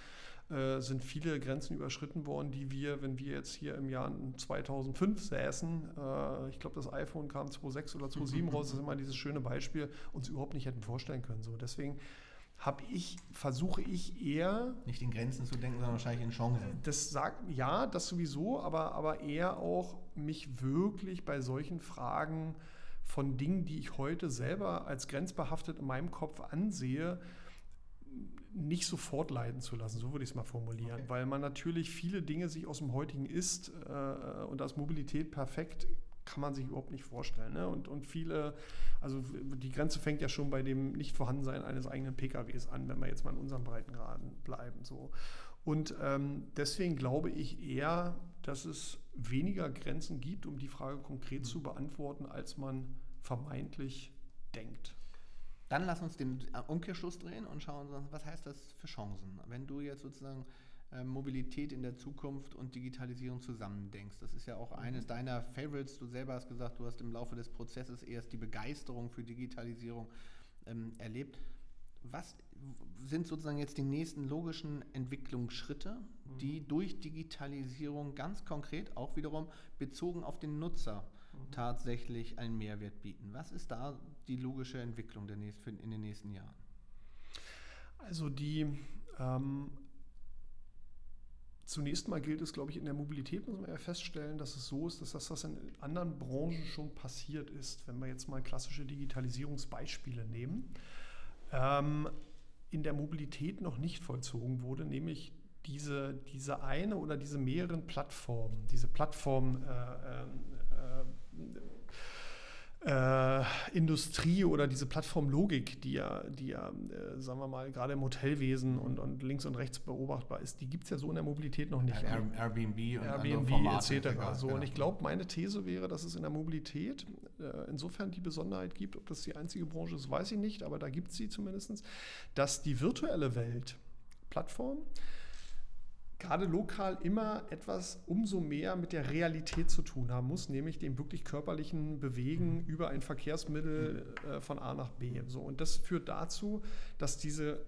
äh, sind viele Grenzen überschritten worden, die wir, wenn wir jetzt hier im Jahr 2005 säßen, äh, ich glaube, das iPhone kam 2006 oder 2007 raus, das ist immer dieses schöne Beispiel, uns überhaupt nicht hätten vorstellen können. So, deswegen habe ich, versuche ich eher. Nicht in Grenzen zu denken, sondern wahrscheinlich in Chancen. Das sagt, ja, das sowieso, aber, aber eher auch mich wirklich bei solchen Fragen von Dingen, die ich heute selber als grenzbehaftet in meinem Kopf ansehe, nicht sofort leiden zu lassen, so würde ich es mal formulieren, okay. weil man natürlich viele Dinge sich aus dem heutigen Ist äh, und als Mobilität perfekt kann man sich überhaupt nicht vorstellen. Ne? Und, und viele, also die Grenze fängt ja schon bei dem Nichtvorhandensein eines eigenen PKWs an, wenn wir jetzt mal in unseren Breitengraden bleiben. So. Und ähm, deswegen glaube ich eher, dass es weniger Grenzen gibt, um die Frage konkret mhm. zu beantworten, als man vermeintlich denkt. Dann lass uns den Umkehrschluss drehen und schauen, was heißt das für Chancen? Wenn du jetzt sozusagen ähm, Mobilität in der Zukunft und Digitalisierung zusammendenkst. Das ist ja auch mhm. eines deiner Favorites. Du selber hast gesagt, du hast im Laufe des Prozesses erst die Begeisterung für Digitalisierung ähm, erlebt. Was sind sozusagen jetzt die nächsten logischen Entwicklungsschritte, mhm. die durch Digitalisierung ganz konkret auch wiederum bezogen auf den Nutzer tatsächlich einen Mehrwert bieten? Was ist da die logische Entwicklung der nächst, in den nächsten Jahren? Also die ähm, zunächst mal gilt es, glaube ich, in der Mobilität muss man ja feststellen, dass es so ist, dass das, was in anderen Branchen schon passiert ist, wenn wir jetzt mal klassische Digitalisierungsbeispiele nehmen, ähm, in der Mobilität noch nicht vollzogen wurde, nämlich diese, diese eine oder diese mehreren Plattformen, diese Plattform äh, äh, äh, Industrie oder diese Plattformlogik, die ja, die ja äh, sagen wir mal, gerade im Hotelwesen und, und links und rechts beobachtbar ist, die gibt es ja so in der Mobilität noch nicht. Ja, Airbnb und Airbnb Formate, etc. Egal, so, genau. Und ich glaube, meine These wäre, dass es in der Mobilität äh, insofern die Besonderheit gibt, ob das die einzige Branche ist, weiß ich nicht, aber da gibt es sie zumindest, dass die virtuelle Welt, Plattform, gerade lokal immer etwas umso mehr mit der Realität zu tun haben muss, nämlich dem wirklich körperlichen Bewegen über ein Verkehrsmittel äh, von A nach B. So, und das führt dazu, dass diese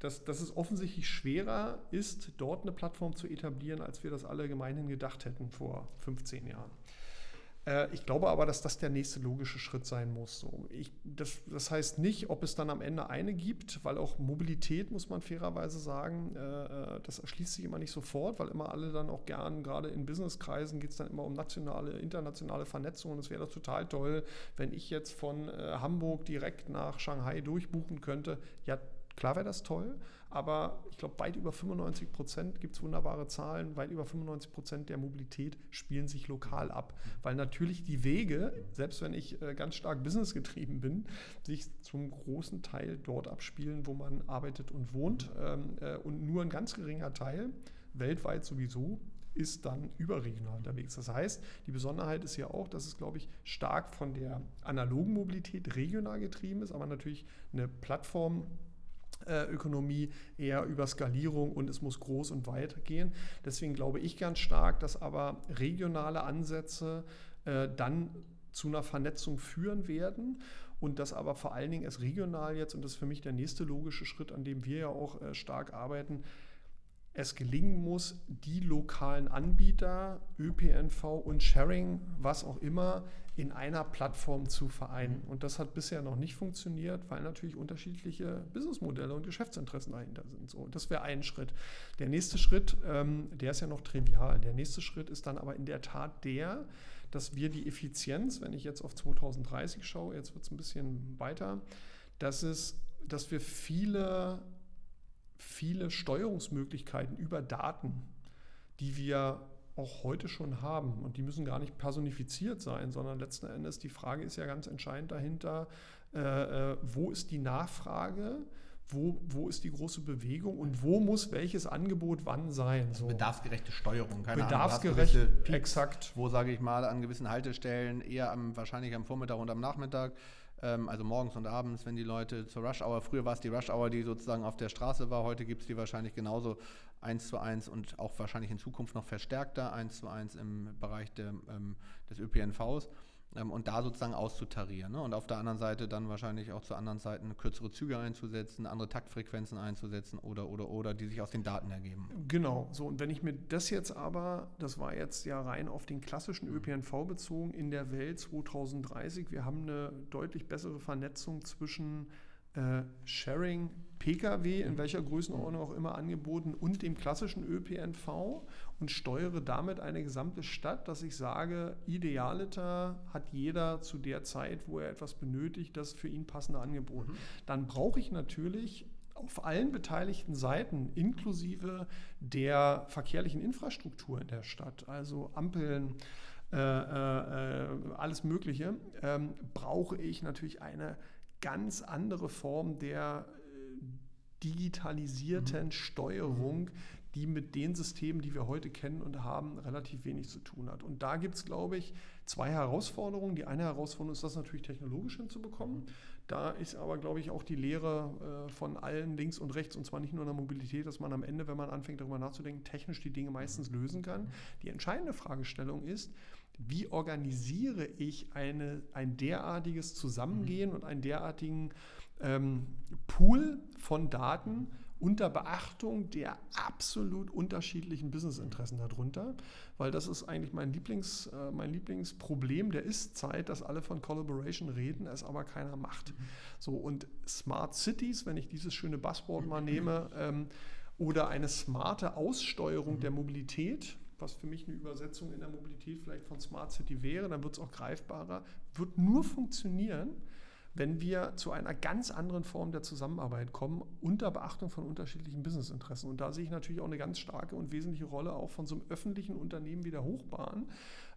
dass, dass es offensichtlich schwerer ist, dort eine Plattform zu etablieren, als wir das alle gemeinhin gedacht hätten vor 15 Jahren. Äh, ich glaube aber, dass das der nächste logische Schritt sein muss. So, ich, das, das, heißt nicht, ob es dann am Ende eine gibt, weil auch Mobilität, muss man fairerweise sagen, äh, äh, das erschließt sich immer nicht sofort, weil immer alle dann auch gern, gerade in Businesskreisen, geht es dann immer um nationale, internationale Vernetzung. Und es wäre total toll, wenn ich jetzt von äh, Hamburg direkt nach Shanghai durchbuchen könnte. Ja, klar wäre das toll aber ich glaube, weit über 95 Prozent gibt es wunderbare Zahlen, weit über 95 Prozent der Mobilität spielen sich lokal ab, weil natürlich die Wege, selbst wenn ich äh, ganz stark businessgetrieben bin, sich zum großen Teil dort abspielen, wo man arbeitet und wohnt ähm, äh, und nur ein ganz geringer Teil, weltweit sowieso, ist dann überregional unterwegs. Das heißt, die Besonderheit ist ja auch, dass es, glaube ich, stark von der analogen Mobilität regional getrieben ist, aber natürlich eine Plattform Ökonomie eher über Skalierung und es muss groß und weit gehen. Deswegen glaube ich ganz stark, dass aber regionale Ansätze äh, dann zu einer Vernetzung führen werden und dass aber vor allen Dingen es regional jetzt, und das ist für mich der nächste logische Schritt, an dem wir ja auch äh, stark arbeiten, es gelingen muss, die lokalen Anbieter, ÖPNV und Sharing, was auch immer, in einer Plattform zu vereinen. Und das hat bisher noch nicht funktioniert, weil natürlich unterschiedliche Businessmodelle und Geschäftsinteressen dahinter sind. So, das wäre ein Schritt. Der nächste Schritt, ähm, der ist ja noch trivial. Der nächste Schritt ist dann aber in der Tat der, dass wir die Effizienz, wenn ich jetzt auf 2030 schaue, jetzt wird es ein bisschen weiter, dass, es, dass wir viele, viele Steuerungsmöglichkeiten über Daten, die wir auch heute schon haben. Und die müssen gar nicht personifiziert sein, sondern letzten Endes die Frage ist ja ganz entscheidend dahinter, äh, äh, wo ist die Nachfrage? Wo, wo ist die große Bewegung und wo muss welches Angebot wann sein? So. Bedarfsgerechte Steuerung, keine Bedarfsgerecht, Ahnung. Bedarfsgerecht, exakt. Wo, sage ich mal, an gewissen Haltestellen, eher am, wahrscheinlich am Vormittag und am Nachmittag, ähm, also morgens und abends, wenn die Leute zur Rush Hour, früher war es die Rush Hour, die sozusagen auf der Straße war, heute gibt es die wahrscheinlich genauso eins zu eins und auch wahrscheinlich in Zukunft noch verstärkter eins zu eins im Bereich der, ähm, des ÖPNVs ähm, und da sozusagen auszutarieren. Ne? Und auf der anderen Seite dann wahrscheinlich auch zu anderen Zeiten kürzere Züge einzusetzen, andere Taktfrequenzen einzusetzen oder, oder, oder, die sich aus den Daten ergeben. Genau, so und wenn ich mir das jetzt aber, das war jetzt ja rein auf den klassischen. ÖPNV bezogen, in der Welt 2030, wir haben eine deutlich bessere Vernetzung zwischen äh, Sharing Pkw, in welcher Größenordnung auch immer angeboten, und dem klassischen ÖPNV und steuere damit eine gesamte Stadt, dass ich sage, idealiter hat jeder zu der Zeit, wo er etwas benötigt, das für ihn passende Angebot. Mhm. Dann brauche ich natürlich auf allen beteiligten Seiten, inklusive der verkehrlichen Infrastruktur in der Stadt, also Ampeln, äh, äh, alles Mögliche, ähm, brauche ich natürlich eine ganz andere Form der äh, digitalisierten mhm. Steuerung, die mit den Systemen, die wir heute kennen und haben, relativ wenig zu tun hat. Und da gibt es, glaube ich, zwei Herausforderungen. Die eine Herausforderung ist, das natürlich technologisch hinzubekommen. Da ist aber, glaube ich, auch die Lehre äh, von allen links und rechts, und zwar nicht nur in der Mobilität, dass man am Ende, wenn man anfängt darüber nachzudenken, technisch die Dinge meistens lösen kann. Die entscheidende Fragestellung ist, wie organisiere ich eine, ein derartiges Zusammengehen mhm. und einen derartigen ähm, Pool von Daten unter Beachtung der absolut unterschiedlichen Businessinteressen darunter, weil das ist eigentlich mein, Lieblings, äh, mein Lieblingsproblem der Ist-Zeit, dass alle von Collaboration reden, es aber keiner macht. Mhm. So und Smart Cities, wenn ich dieses schöne Buzzword mal nehme, ähm, oder eine smarte Aussteuerung mhm. der Mobilität, was für mich eine Übersetzung in der Mobilität vielleicht von Smart City wäre, dann wird es auch greifbarer, wird nur funktionieren, wenn wir zu einer ganz anderen Form der Zusammenarbeit kommen, unter Beachtung von unterschiedlichen Businessinteressen. Und da sehe ich natürlich auch eine ganz starke und wesentliche Rolle auch von so einem öffentlichen Unternehmen wie der Hochbahn,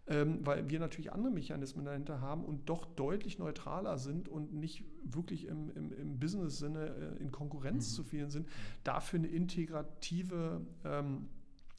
ähm, weil wir natürlich andere Mechanismen dahinter haben und doch deutlich neutraler sind und nicht wirklich im, im, im Business-Sinne äh, in Konkurrenz mhm. zu vielen sind, dafür eine integrative ähm,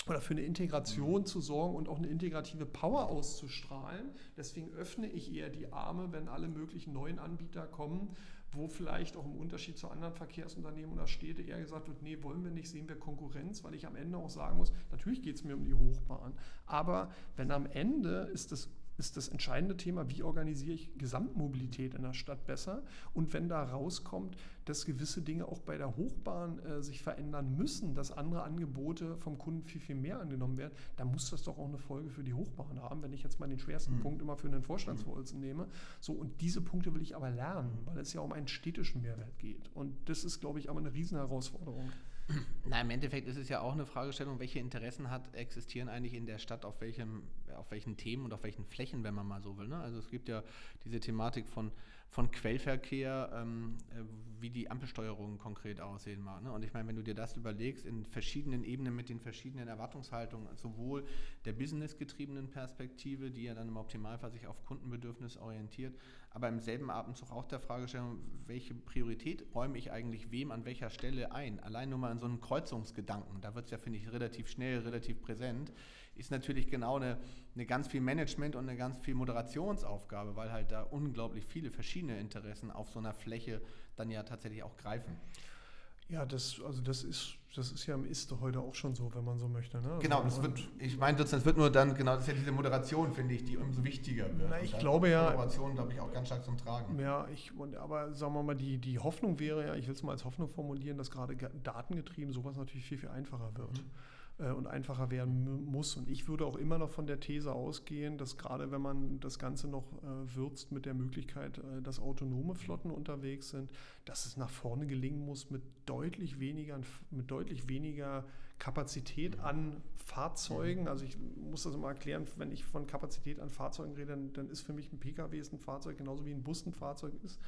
oder für eine Integration zu sorgen und auch eine integrative Power auszustrahlen. Deswegen öffne ich eher die Arme, wenn alle möglichen neuen Anbieter kommen, wo vielleicht auch im Unterschied zu anderen Verkehrsunternehmen oder Städte eher gesagt wird, nee, wollen wir nicht, sehen wir Konkurrenz, weil ich am Ende auch sagen muss, natürlich geht es mir um die Hochbahn, aber wenn am Ende ist das ist das entscheidende Thema, wie organisiere ich Gesamtmobilität in der Stadt besser. Und wenn da rauskommt, dass gewisse Dinge auch bei der Hochbahn äh, sich verändern müssen, dass andere Angebote vom Kunden viel, viel mehr angenommen werden, dann muss das doch auch eine Folge für die Hochbahn haben, wenn ich jetzt mal den schwersten mhm. Punkt immer für einen Vorstandsvorsitzenden nehme. So, und diese Punkte will ich aber lernen, weil es ja um einen städtischen Mehrwert geht. Und das ist, glaube ich, aber eine Riesenherausforderung. Na, im Endeffekt ist es ja auch eine Fragestellung, welche Interessen hat, existieren eigentlich in der Stadt, auf, welchem, auf welchen Themen und auf welchen Flächen, wenn man mal so will. Ne? Also es gibt ja diese Thematik von von Quellverkehr, ähm, äh, wie die Ampelsteuerung konkret aussehen mag. Ne? Und ich meine, wenn du dir das überlegst, in verschiedenen Ebenen mit den verschiedenen Erwartungshaltungen, sowohl der businessgetriebenen Perspektive, die ja dann im Optimalfall sich auf Kundenbedürfnis orientiert, aber im selben Atemzug auch der Fragestellung, welche Priorität räume ich eigentlich wem an welcher Stelle ein? Allein nur mal in so einem Kreuzungsgedanken, da wird es ja, finde ich, relativ schnell, relativ präsent ist natürlich genau eine, eine ganz viel Management und eine ganz viel Moderationsaufgabe, weil halt da unglaublich viele verschiedene Interessen auf so einer Fläche dann ja tatsächlich auch greifen. Ja, das, also das ist, das ist ja im Ist heute auch schon so, wenn man so möchte. Ne? Genau, das wird, ich meine, das wird nur dann, genau, das ist ja diese Moderation, finde ich, die umso wichtiger wird. Na, ich glaube ja. Moderation, glaube ich, auch ganz stark zum Tragen. Ja, ich, und, aber sagen wir mal, die, die Hoffnung wäre ja, ich will es mal als Hoffnung formulieren, dass gerade datengetrieben sowas natürlich viel, viel einfacher wird. Mhm. Äh, und einfacher werden muss. Und ich würde auch immer noch von der These ausgehen, dass gerade wenn man das Ganze noch äh, würzt mit der Möglichkeit, äh, dass autonome Flotten unterwegs sind, dass es nach vorne gelingen muss mit deutlich weniger, mit deutlich weniger Kapazität mhm. an Fahrzeugen. Mhm. Also ich muss das mal erklären, wenn ich von Kapazität an Fahrzeugen rede, dann, dann ist für mich ein Pkw ein Fahrzeug genauso wie ein Bus ein Fahrzeug ist.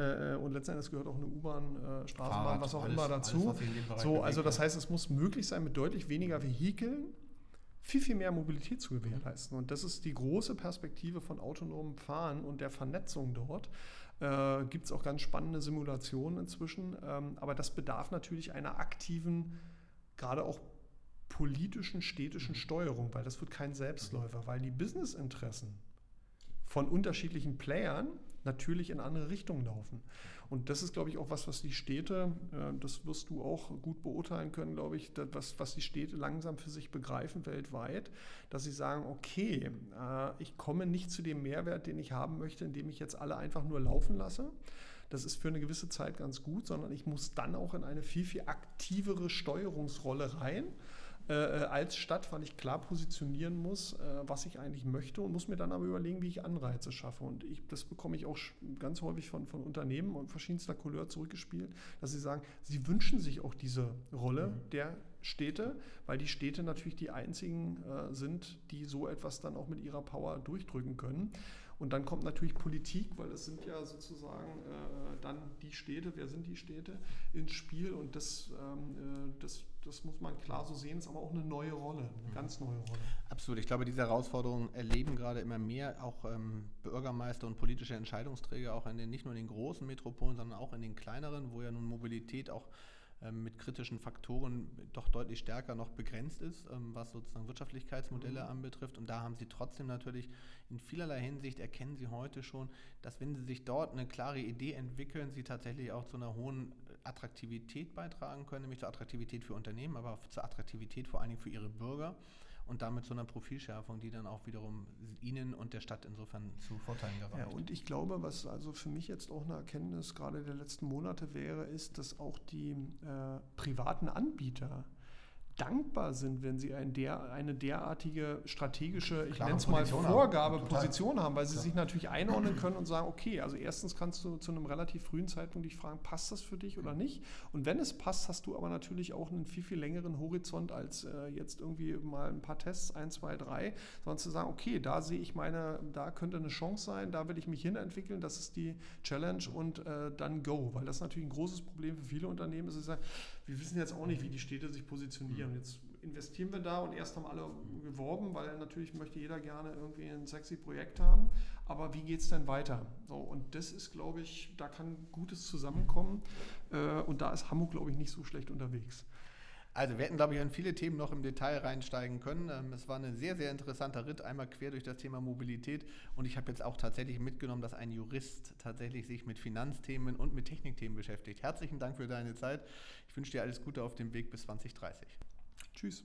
Äh, und letztendlich gehört auch eine U-Bahn, äh, Straßenbahn, Fahrrad, was auch alles, immer dazu. Alles, so, also das heißt, es muss möglich sein, mit deutlich weniger Vehikeln viel, viel mehr Mobilität zu gewährleisten. Und das ist die große Perspektive von autonomem Fahren und der Vernetzung dort. Äh, Gibt es auch ganz spannende Simulationen inzwischen. Ähm, aber das bedarf natürlich einer aktiven, gerade auch politischen, städtischen Steuerung, weil das wird kein Selbstläufer, weil die Businessinteressen von unterschiedlichen Playern natürlich in andere Richtungen laufen. Und das ist, glaube ich, auch was, was die Städte, äh, das wirst du auch gut beurteilen können, glaube ich, was, was die Städte langsam für sich begreifen weltweit, dass sie sagen, okay, äh, ich komme nicht zu dem Mehrwert, den ich haben möchte, indem ich jetzt alle einfach nur laufen lasse. Das ist für eine gewisse Zeit ganz gut, sondern ich muss dann auch in eine viel, viel aktivere Steuerungsrolle rein äh, äh, als Stadt, weil ich klar positionieren muss, äh, was ich eigentlich möchte und muss mir dann aber überlegen, wie ich Anreize schaffe. Und ich, das bekomme ich auch ganz häufig von, von Unternehmen und verschiedenster Couleur zurückgespielt, dass sie sagen, sie wünschen sich auch diese Rolle mhm. der Städte, weil die Städte natürlich die einzigen äh, sind, die so etwas dann auch mit ihrer Power durchdrücken können. Und dann kommt natürlich Politik, weil es sind ja sozusagen äh, dann die Städte, wer sind die Städte, ins Spiel. Und das, ähm, äh, das, das muss man klar so sehen, ist aber auch eine neue Rolle, eine mhm. ganz neue Rolle. Absolut. Ich glaube, diese Herausforderungen erleben gerade immer mehr auch ähm, Bürgermeister und politische Entscheidungsträger, auch in den, nicht nur in den großen Metropolen, sondern auch in den kleineren, wo ja nun Mobilität auch mit kritischen Faktoren doch deutlich stärker noch begrenzt ist, ähm, was sozusagen Wirtschaftlichkeitsmodelle mhm. anbetrifft. Und da haben sie trotzdem natürlich in vielerlei Hinsicht erkennen sie heute schon, dass wenn sie sich dort eine klare Idee entwickeln, sie tatsächlich auch zu einer hohen Attraktivität beitragen können, nämlich zur Attraktivität für Unternehmen, aber auch zur Attraktivität vor allen Dingen für ihre Bürger und damit zu einer Profilschärfung, die dann auch wiederum Ihnen und der Stadt insofern zu Vorteilen gereicht. Ja, und ich glaube, was also für mich jetzt auch eine Erkenntnis gerade der letzten Monate wäre, ist, dass auch die äh, privaten Anbieter dankbar sind, wenn sie ein der, eine derartige strategische, ich nenne es mal haben. Vorgabe, Total. Position haben, weil sie Klar. sich natürlich einordnen können und sagen, okay, also erstens kannst du zu einem relativ frühen Zeitpunkt dich fragen, passt das für dich oder nicht? Und wenn es passt, hast du aber natürlich auch einen viel, viel längeren Horizont als äh, jetzt irgendwie mal ein paar Tests, ein, zwei, drei, sondern zu sagen, okay, da sehe ich meine, da könnte eine Chance sein, da will ich mich hinentwickeln, das ist die Challenge und äh, dann go, weil das natürlich ein großes Problem für viele Unternehmen ist, sie sagen, wir wissen jetzt auch nicht, wie die Städte sich positionieren. Jetzt investieren wir da und erst haben alle geworben, weil natürlich möchte jeder gerne irgendwie ein sexy Projekt haben. Aber wie geht es denn weiter? So, und das ist, glaube ich, da kann Gutes zusammenkommen. Äh, und da ist Hamburg, glaube ich, nicht so schlecht unterwegs. Also wir hätten, glaube ich, an viele Themen noch im Detail reinsteigen können. Ähm, Es war ein sehr, sehr interessanter Ritt, einmal quer durch das Thema Mobilität. Und ich habe jetzt auch tatsächlich mitgenommen, dass ein Jurist tatsächlich sich mit Finanzthemen und mit Technikthemen beschäftigt. Herzlichen Dank für deine Zeit. Ich wünsche dir alles Gute auf dem Weg bis 2030. Tschüss.